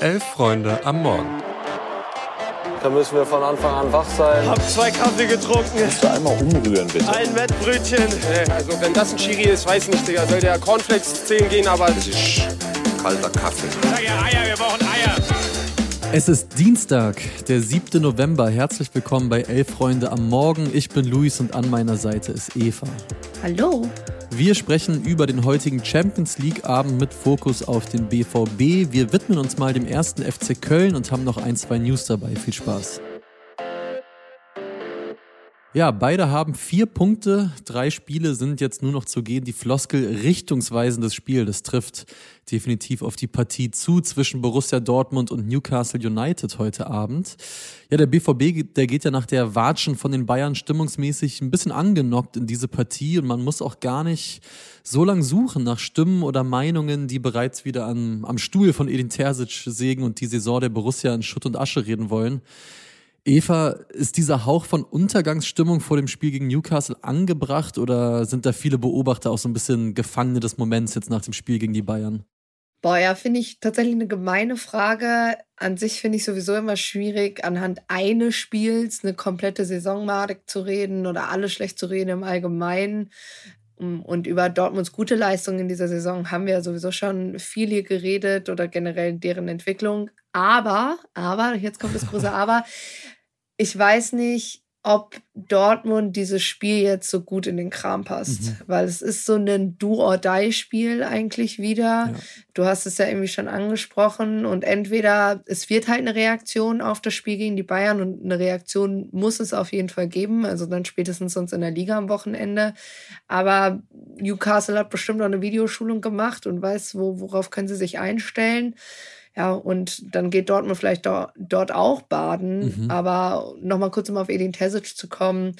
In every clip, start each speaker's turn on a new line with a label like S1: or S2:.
S1: Elf Freunde am Morgen.
S2: Da müssen wir von Anfang an wach sein.
S3: Hab zwei Kaffee getrunken.
S4: Kannst du einmal umrühren, bitte?
S3: Ein Wettbrötchen.
S5: Also wenn das ein Chiri ist, weiß nicht, Digga. Soll der Cornflakes zählen gehen, aber...
S4: Das ist kalter Kaffee.
S3: Sag ja Eier, wir brauchen Eier.
S6: Es ist Dienstag, der 7. November. Herzlich willkommen bei Elf Freunde am Morgen. Ich bin Luis und an meiner Seite ist Eva.
S7: Hallo.
S6: Wir sprechen über den heutigen Champions League Abend mit Fokus auf den BVB. Wir widmen uns mal dem ersten FC Köln und haben noch ein, zwei News dabei. Viel Spaß. Ja, beide haben vier Punkte. Drei Spiele sind jetzt nur noch zu gehen. Die Floskel richtungsweisendes Spiel, das trifft definitiv auf die Partie zu zwischen Borussia Dortmund und Newcastle United heute Abend. Ja, der BVB, der geht ja nach der Watschen von den Bayern stimmungsmäßig ein bisschen angenockt in diese Partie und man muss auch gar nicht so lang suchen nach Stimmen oder Meinungen, die bereits wieder an, am Stuhl von Edin Terzic sägen und die Saison der Borussia in Schutt und Asche reden wollen. Eva, ist dieser Hauch von Untergangsstimmung vor dem Spiel gegen Newcastle angebracht oder sind da viele Beobachter auch so ein bisschen Gefangene des Moments jetzt nach dem Spiel gegen die Bayern?
S7: Boah, ja, finde ich tatsächlich eine gemeine Frage. An sich finde ich sowieso immer schwierig, anhand eines Spiels eine komplette Saisonmatik zu reden oder alles schlecht zu reden im Allgemeinen. Und über Dortmunds gute Leistungen in dieser Saison haben wir sowieso schon viel hier geredet oder generell deren Entwicklung. Aber, aber, jetzt kommt das große Aber, ich weiß nicht, ob Dortmund dieses Spiel jetzt so gut in den Kram passt, mhm. weil es ist so ein Do-or-Die-Spiel eigentlich wieder. Ja. Du hast es ja irgendwie schon angesprochen und entweder es wird halt eine Reaktion auf das Spiel gegen die Bayern und eine Reaktion muss es auf jeden Fall geben, also dann spätestens sonst in der Liga am Wochenende. Aber Newcastle hat bestimmt auch eine Videoschulung gemacht und weiß, wo, worauf können sie sich einstellen. Ja, und dann geht Dortmund vielleicht do, dort auch baden. Mhm. Aber nochmal kurz, um auf Edin Terzic zu kommen.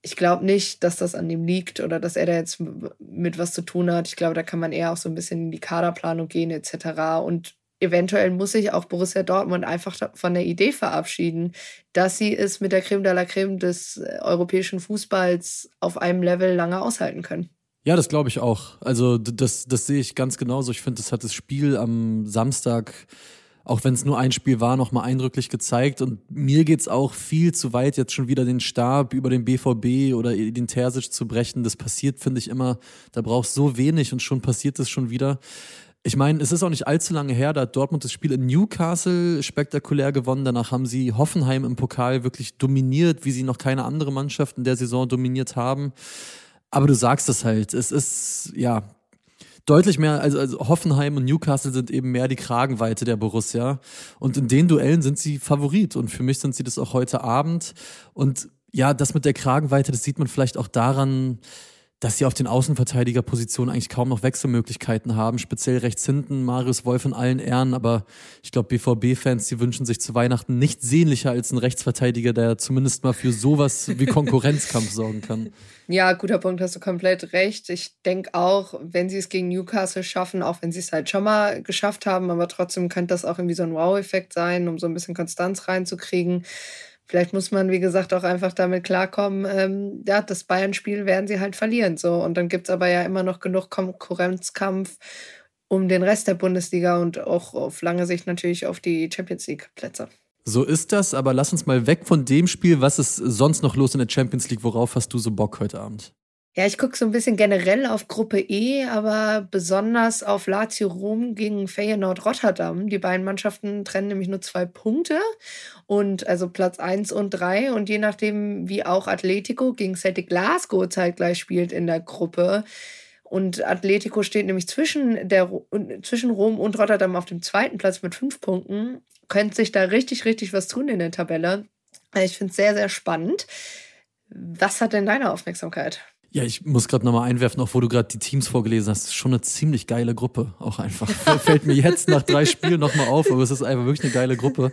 S7: Ich glaube nicht, dass das an ihm liegt oder dass er da jetzt mit was zu tun hat. Ich glaube, da kann man eher auch so ein bisschen in die Kaderplanung gehen etc. Und eventuell muss sich auch Borussia Dortmund einfach von der Idee verabschieden, dass sie es mit der Creme de la Creme des äh, europäischen Fußballs auf einem Level lange aushalten können.
S6: Ja, das glaube ich auch. Also das, das sehe ich ganz genauso. Ich finde, das hat das Spiel am Samstag, auch wenn es nur ein Spiel war, nochmal eindrücklich gezeigt. Und mir geht's auch viel zu weit, jetzt schon wieder den Stab über den BVB oder den Terzic zu brechen. Das passiert, finde ich, immer. Da brauchst so wenig und schon passiert es schon wieder. Ich meine, es ist auch nicht allzu lange her, da hat Dortmund das Spiel in Newcastle spektakulär gewonnen. Danach haben sie Hoffenheim im Pokal wirklich dominiert, wie sie noch keine andere Mannschaft in der Saison dominiert haben. Aber du sagst es halt, es ist, ja, deutlich mehr, also, also Hoffenheim und Newcastle sind eben mehr die Kragenweite der Borussia. Und in den Duellen sind sie Favorit. Und für mich sind sie das auch heute Abend. Und ja, das mit der Kragenweite, das sieht man vielleicht auch daran, dass sie auf den Außenverteidigerpositionen eigentlich kaum noch Wechselmöglichkeiten haben, speziell rechts hinten, Marius Wolf in allen Ehren, aber ich glaube, BVB-Fans, die wünschen sich zu Weihnachten nichts sehnlicher als ein Rechtsverteidiger, der zumindest mal für sowas wie Konkurrenzkampf sorgen kann.
S7: Ja, guter Punkt, hast du komplett recht. Ich denke auch, wenn sie es gegen Newcastle schaffen, auch wenn sie es halt schon mal geschafft haben, aber trotzdem könnte das auch irgendwie so ein Wow-Effekt sein, um so ein bisschen Konstanz reinzukriegen. Vielleicht muss man, wie gesagt, auch einfach damit klarkommen, ähm, ja, das Bayern-Spiel werden sie halt verlieren. So. Und dann gibt es aber ja immer noch genug Konkurrenzkampf um den Rest der Bundesliga und auch auf lange Sicht natürlich auf die Champions League-Plätze.
S6: So ist das, aber lass uns mal weg von dem Spiel. Was ist sonst noch los in der Champions League? Worauf hast du so Bock heute Abend?
S7: Ja, ich gucke so ein bisschen generell auf Gruppe E, aber besonders auf Lazio Rom gegen Feyenoord Rotterdam. Die beiden Mannschaften trennen nämlich nur zwei Punkte und also Platz 1 und 3 und je nachdem, wie auch Atletico gegen Celtic Glasgow zeitgleich spielt in der Gruppe. Und Atletico steht nämlich zwischen, der, zwischen Rom und Rotterdam auf dem zweiten Platz mit fünf Punkten. Könnte sich da richtig, richtig was tun in der Tabelle. Ich finde es sehr, sehr spannend. Was hat denn deine Aufmerksamkeit?
S6: Ja, ich muss gerade nochmal einwerfen, auch wo du gerade die Teams vorgelesen hast, ist schon eine ziemlich geile Gruppe, auch einfach. Fällt mir jetzt nach drei Spielen nochmal auf, aber es ist einfach wirklich eine geile Gruppe.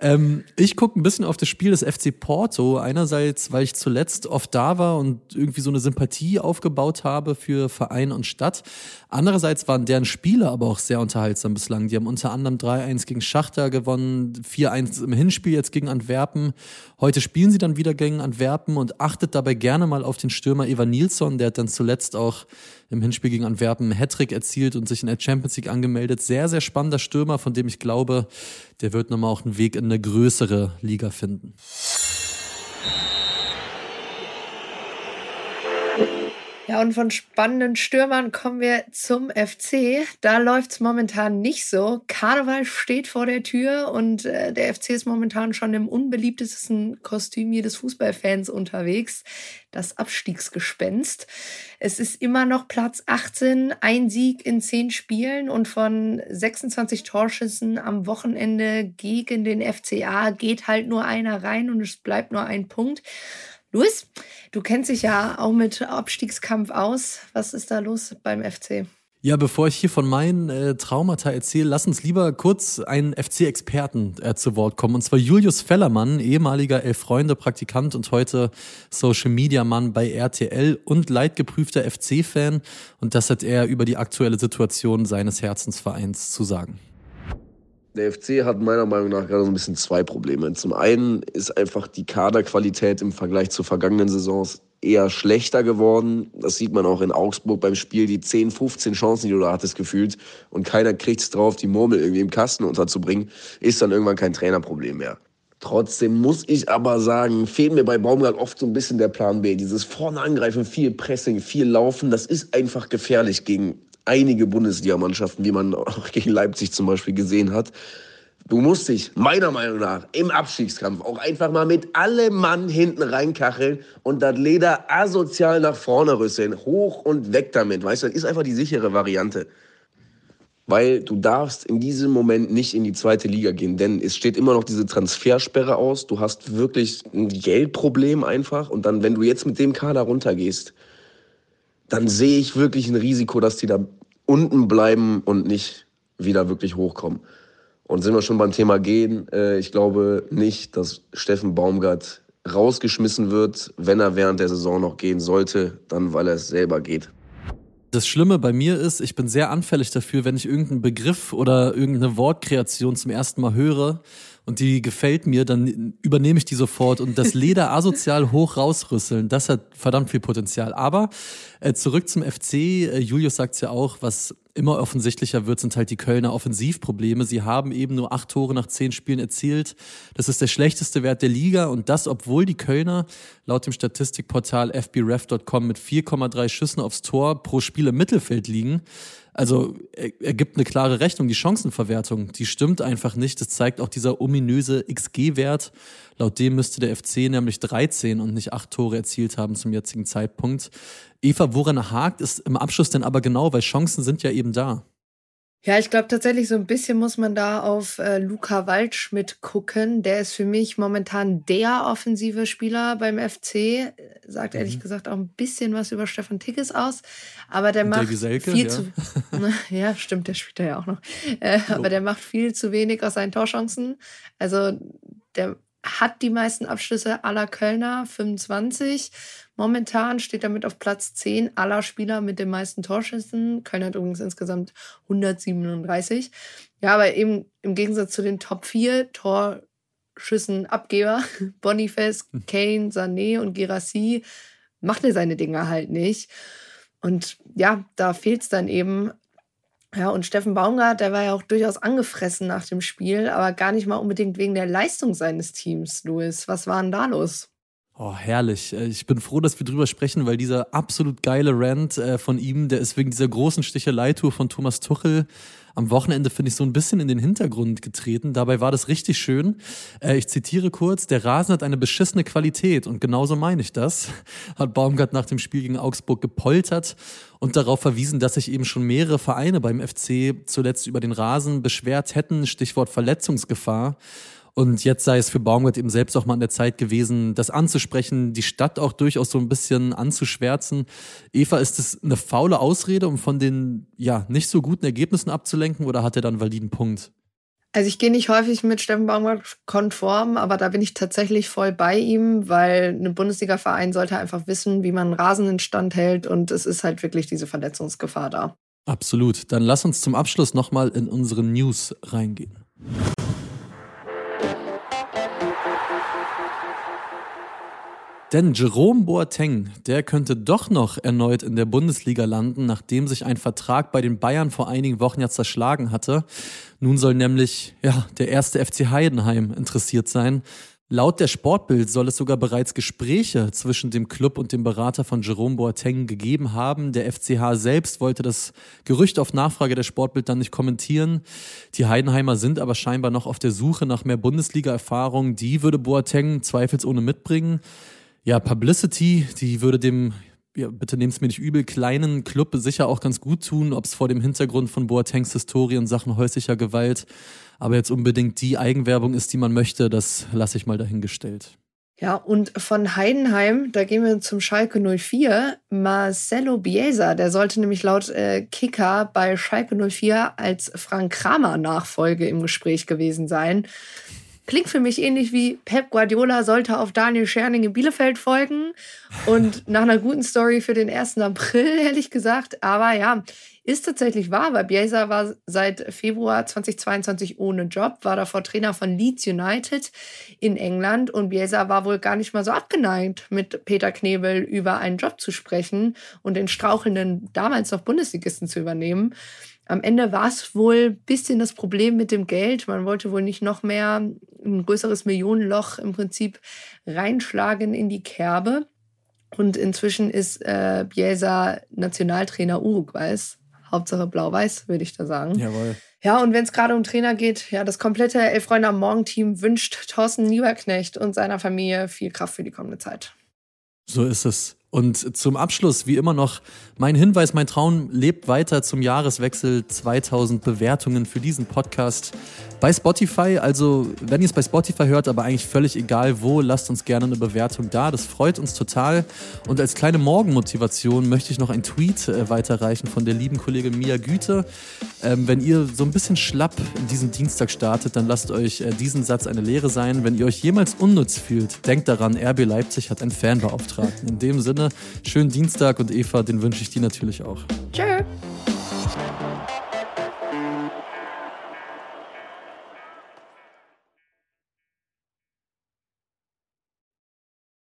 S6: Ähm, ich gucke ein bisschen auf das Spiel des FC Porto. Einerseits, weil ich zuletzt oft da war und irgendwie so eine Sympathie aufgebaut habe für Verein und Stadt. Andererseits waren deren Spiele aber auch sehr unterhaltsam bislang. Die haben unter anderem 3-1 gegen Schachter gewonnen, 4-1 im Hinspiel jetzt gegen Antwerpen. Heute spielen sie dann wieder gegen Antwerpen und achtet dabei gerne mal auf den Stürmer Evan Nilsson, der hat dann zuletzt auch im Hinspiel gegen Antwerpen einen Hattrick erzielt und sich in der Champions League angemeldet. Sehr, sehr spannender Stürmer, von dem ich glaube, der wird nochmal auch einen Weg in eine größere Liga finden.
S7: Ja, und von spannenden Stürmern kommen wir zum FC. Da läuft's momentan nicht so. Karneval steht vor der Tür und äh, der FC ist momentan schon im unbeliebtesten Kostüm jedes Fußballfans unterwegs. Das Abstiegsgespenst. Es ist immer noch Platz 18, ein Sieg in zehn Spielen und von 26 Torschüssen am Wochenende gegen den FCA geht halt nur einer rein und es bleibt nur ein Punkt. Luis, du kennst dich ja auch mit Abstiegskampf aus. Was ist da los beim FC?
S6: Ja, bevor ich hier von meinen äh, Traumata erzähle, lass uns lieber kurz einen FC-Experten äh, zu Wort kommen. Und zwar Julius Fellermann, ehemaliger Elf-Freunde-Praktikant und heute Social-Media-Mann bei RTL und leidgeprüfter FC-Fan. Und das hat er über die aktuelle Situation seines Herzensvereins zu sagen.
S1: Der FC hat meiner Meinung nach gerade so ein bisschen zwei Probleme. Zum einen ist einfach die Kaderqualität im Vergleich zu vergangenen Saisons eher schlechter geworden. Das sieht man auch in Augsburg beim Spiel. Die 10, 15 Chancen, die du da hattest, gefühlt. Und keiner kriegt es drauf, die Murmel irgendwie im Kasten unterzubringen, ist dann irgendwann kein Trainerproblem mehr. Trotzdem muss ich aber sagen, fehlt mir bei Baumgart oft so ein bisschen der Plan B. Dieses vorne angreifen, viel Pressing, viel Laufen, das ist einfach gefährlich gegen einige Bundesligamannschaften, wie man auch gegen Leipzig zum Beispiel gesehen hat. Du musst dich meiner Meinung nach im Abstiegskampf auch einfach mal mit allem Mann hinten reinkacheln und das Leder asozial nach vorne rüsseln. Hoch und weg damit. Weißt du, das ist einfach die sichere Variante. Weil du darfst in diesem Moment nicht in die zweite Liga gehen, denn es steht immer noch diese Transfersperre aus. Du hast wirklich ein Geldproblem einfach. Und dann, wenn du jetzt mit dem Kader runtergehst, dann sehe ich wirklich ein Risiko, dass die da unten bleiben und nicht wieder wirklich hochkommen. Und sind wir schon beim Thema Gehen, äh, ich glaube nicht, dass Steffen Baumgart rausgeschmissen wird, wenn er während der Saison noch gehen sollte, dann weil er es selber geht.
S6: Das Schlimme bei mir ist, ich bin sehr anfällig dafür, wenn ich irgendeinen Begriff oder irgendeine Wortkreation zum ersten Mal höre und die gefällt mir, dann übernehme ich die sofort und das Leder asozial hoch rausrüsseln, das hat verdammt viel Potenzial. Aber äh, zurück zum FC, äh, Julius sagt ja auch, was immer offensichtlicher wird, sind halt die Kölner Offensivprobleme. Sie haben eben nur acht Tore nach zehn Spielen erzielt. Das ist der schlechteste Wert der Liga und das, obwohl die Kölner laut dem Statistikportal fbref.com mit 4,3 Schüssen aufs Tor pro Spiel im Mittelfeld liegen. Also er, er gibt eine klare Rechnung. Die Chancenverwertung, die stimmt einfach nicht. Das zeigt auch dieser ominöse XG-Wert. Laut dem müsste der FC nämlich 13 und nicht 8 Tore erzielt haben zum jetzigen Zeitpunkt. Eva, woran hakt es im Abschluss denn aber genau? Weil Chancen sind ja eben da.
S7: Ja, ich glaube tatsächlich so ein bisschen muss man da auf äh, Luca Waldschmidt gucken. Der ist für mich momentan der offensive Spieler beim FC. Sagt mhm. ehrlich gesagt auch ein bisschen was über Stefan Tickes aus. Aber der Und macht Geselke, viel ja. zu. ja, stimmt, der spielt ja auch noch. Äh, aber der macht viel zu wenig aus seinen Torchancen. Also der hat die meisten Abschlüsse aller Kölner, 25. Momentan steht er mit auf Platz 10 aller Spieler mit den meisten Torschüssen. Köln hat übrigens insgesamt 137. Ja, aber eben im Gegensatz zu den Top 4 Torschüssenabgeber, Boniface, hm. Kane, Sané und Girassi, macht er seine Dinge halt nicht. Und ja, da fehlt es dann eben. Ja, und Steffen Baumgart, der war ja auch durchaus angefressen nach dem Spiel, aber gar nicht mal unbedingt wegen der Leistung seines Teams, Louis. Was war denn da los?
S6: Oh, herrlich. Äh, ich bin froh, dass wir drüber sprechen, weil dieser absolut geile Rant äh, von ihm, der ist wegen dieser großen Stichelei-Tour von Thomas Tuchel am Wochenende, finde ich, so ein bisschen in den Hintergrund getreten. Dabei war das richtig schön. Äh, ich zitiere kurz, der Rasen hat eine beschissene Qualität und genauso meine ich das, hat Baumgart nach dem Spiel gegen Augsburg gepoltert und darauf verwiesen, dass sich eben schon mehrere Vereine beim FC zuletzt über den Rasen beschwert hätten, Stichwort Verletzungsgefahr. Und jetzt sei es für Baumgart eben selbst auch mal an der Zeit gewesen, das anzusprechen, die Stadt auch durchaus so ein bisschen anzuschwärzen. Eva, ist das eine faule Ausrede, um von den ja nicht so guten Ergebnissen abzulenken oder hat er dann einen validen Punkt?
S7: Also ich gehe nicht häufig mit Steffen Baumgart konform, aber da bin ich tatsächlich voll bei ihm, weil ein Bundesliga-Verein sollte einfach wissen, wie man einen Rasen in Stand hält und es ist halt wirklich diese Verletzungsgefahr da.
S6: Absolut. Dann lass uns zum Abschluss nochmal in unsere News reingehen. Denn Jerome Boateng, der könnte doch noch erneut in der Bundesliga landen, nachdem sich ein Vertrag bei den Bayern vor einigen Wochen ja zerschlagen hatte. Nun soll nämlich ja, der erste FC Heidenheim interessiert sein. Laut der Sportbild soll es sogar bereits Gespräche zwischen dem Club und dem Berater von Jerome Boateng gegeben haben. Der FCH selbst wollte das Gerücht auf Nachfrage der Sportbild dann nicht kommentieren. Die Heidenheimer sind aber scheinbar noch auf der Suche nach mehr Bundesliga-Erfahrung. Die würde Boateng zweifelsohne mitbringen. Ja, Publicity, die würde dem, ja, bitte nehmt es mir nicht übel, kleinen Club sicher auch ganz gut tun, ob es vor dem Hintergrund von Boatengs Historie in Sachen häuslicher Gewalt, aber jetzt unbedingt die Eigenwerbung ist, die man möchte, das lasse ich mal dahingestellt.
S7: Ja, und von Heidenheim, da gehen wir zum Schalke 04. Marcelo Biesa, der sollte nämlich laut äh, Kicker bei Schalke 04 als Frank Kramer Nachfolge im Gespräch gewesen sein. Klingt für mich ähnlich wie Pep Guardiola sollte auf Daniel Scherning in Bielefeld folgen. Und nach einer guten Story für den 1. April, ehrlich gesagt. Aber ja, ist tatsächlich wahr, weil Bielsa war seit Februar 2022 ohne Job, war davor Trainer von Leeds United in England und Bielsa war wohl gar nicht mal so abgeneigt, mit Peter Knebel über einen Job zu sprechen und den strauchelnden damals noch Bundesligisten zu übernehmen. Am Ende war es wohl ein bisschen das Problem mit dem Geld. Man wollte wohl nicht noch mehr ein größeres Millionenloch im Prinzip reinschlagen in die Kerbe. Und inzwischen ist äh, Bielsa Nationaltrainer Uruguays. Hauptsache blau-weiß, würde ich da sagen.
S6: Jawohl.
S7: Ja, und wenn es gerade um Trainer geht, ja, das komplette Elf Freunde am Morgen-Team wünscht Thorsten Lieberknecht und seiner Familie viel Kraft für die kommende Zeit.
S6: So ist es. Und zum Abschluss, wie immer noch, mein Hinweis, mein Traum lebt weiter zum Jahreswechsel 2000 Bewertungen für diesen Podcast bei Spotify. Also, wenn ihr es bei Spotify hört, aber eigentlich völlig egal wo, lasst uns gerne eine Bewertung da. Das freut uns total. Und als kleine Morgenmotivation möchte ich noch einen Tweet äh, weiterreichen von der lieben Kollegin Mia Güte. Ähm, wenn ihr so ein bisschen schlapp in diesen Dienstag startet, dann lasst euch äh, diesen Satz eine Lehre sein. Wenn ihr euch jemals unnütz fühlt, denkt daran, RB Leipzig hat einen Fanbeauftragten. In dem Sinne, schönen Dienstag und Eva, den wünsche ich dir natürlich auch.
S7: Tschö.